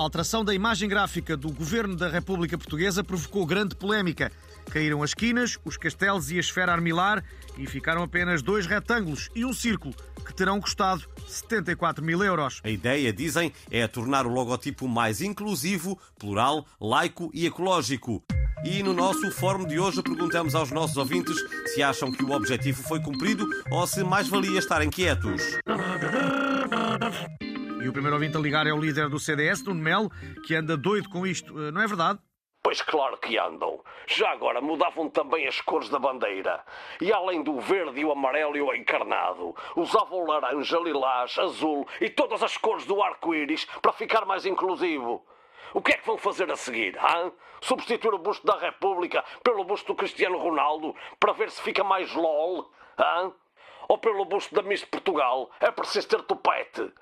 A alteração da imagem gráfica do Governo da República Portuguesa provocou grande polémica. Caíram as quinas, os castelos e a esfera armilar e ficaram apenas dois retângulos e um círculo, que terão custado 74 mil euros. A ideia, dizem, é tornar o logotipo mais inclusivo, plural, laico e ecológico. E no nosso fórum de hoje perguntamos aos nossos ouvintes se acham que o objetivo foi cumprido ou se mais valia estarem quietos. E o primeiro ouvinte a ligar é o líder do CDS, Nuno Melo, que anda doido com isto. Eh, não é verdade? Pois claro que andam. Já agora mudavam também as cores da bandeira. E além do verde o amarelo e o encarnado, usavam laranja, lilás, azul e todas as cores do arco-íris para ficar mais inclusivo. O que é que vão fazer a seguir? Substituir o busto da República pelo busto do Cristiano Ronaldo para ver se fica mais LOL? Ou pelo busto da Miss Portugal? É preciso ter topete.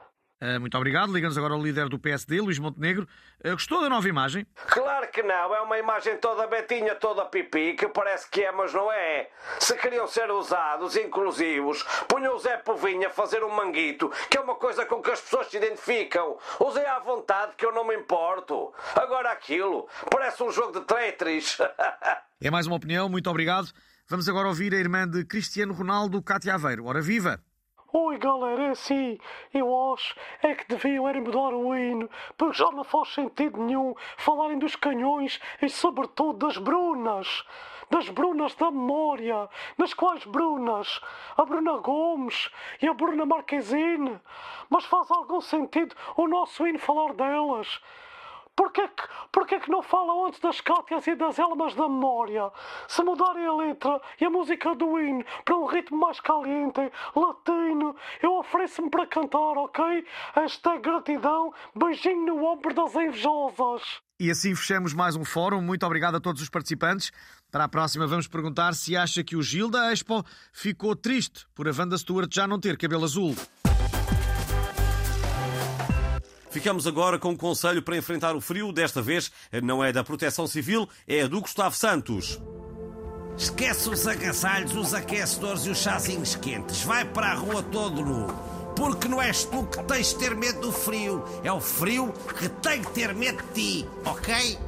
Uh, muito obrigado. Liga-nos agora ao líder do PSD, Luís Montenegro. Uh, gostou da nova imagem? Claro que não. É uma imagem toda betinha, toda pipi, que parece que é, mas não é. Se queriam ser usados, inclusivos, punham o Zé Povinho a fazer um manguito, que é uma coisa com que as pessoas se identificam. Usei à vontade, que eu não me importo. Agora aquilo, parece um jogo de Tetris. é mais uma opinião. Muito obrigado. Vamos agora ouvir a irmã de Cristiano Ronaldo, Cátia Aveiro. Ora viva! Oi galera, é assim, eu acho é que deviam era mudar o hino, porque já não faz sentido nenhum falarem dos canhões e sobretudo das brunas. Das brunas da memória. Das quais brunas? A Bruna Gomes e a Bruna Marquezine. Mas faz algum sentido o nosso hino falar delas? Porquê que, porquê que não falam antes das Cátias e das Elmas da memória? Se mudarem a letra e a música do hino para um ritmo mais caliente, latino, eu ofereço-me para cantar, ok? Esta é gratidão, beijinho no ombro das invejosas. E assim fechamos mais um fórum. Muito obrigado a todos os participantes. Para a próxima vamos perguntar se acha que o Gil da Expo ficou triste por a Wanda Stewart já não ter cabelo azul. Ficamos agora com um conselho para enfrentar o frio. Desta vez não é da Proteção Civil, é do Gustavo Santos. Esquece os agasalhos, os aquecedores e os chazinhos quentes. Vai para a rua todo nu. Porque não és tu que tens de ter medo do frio. É o frio que tem que ter medo de ti, ok?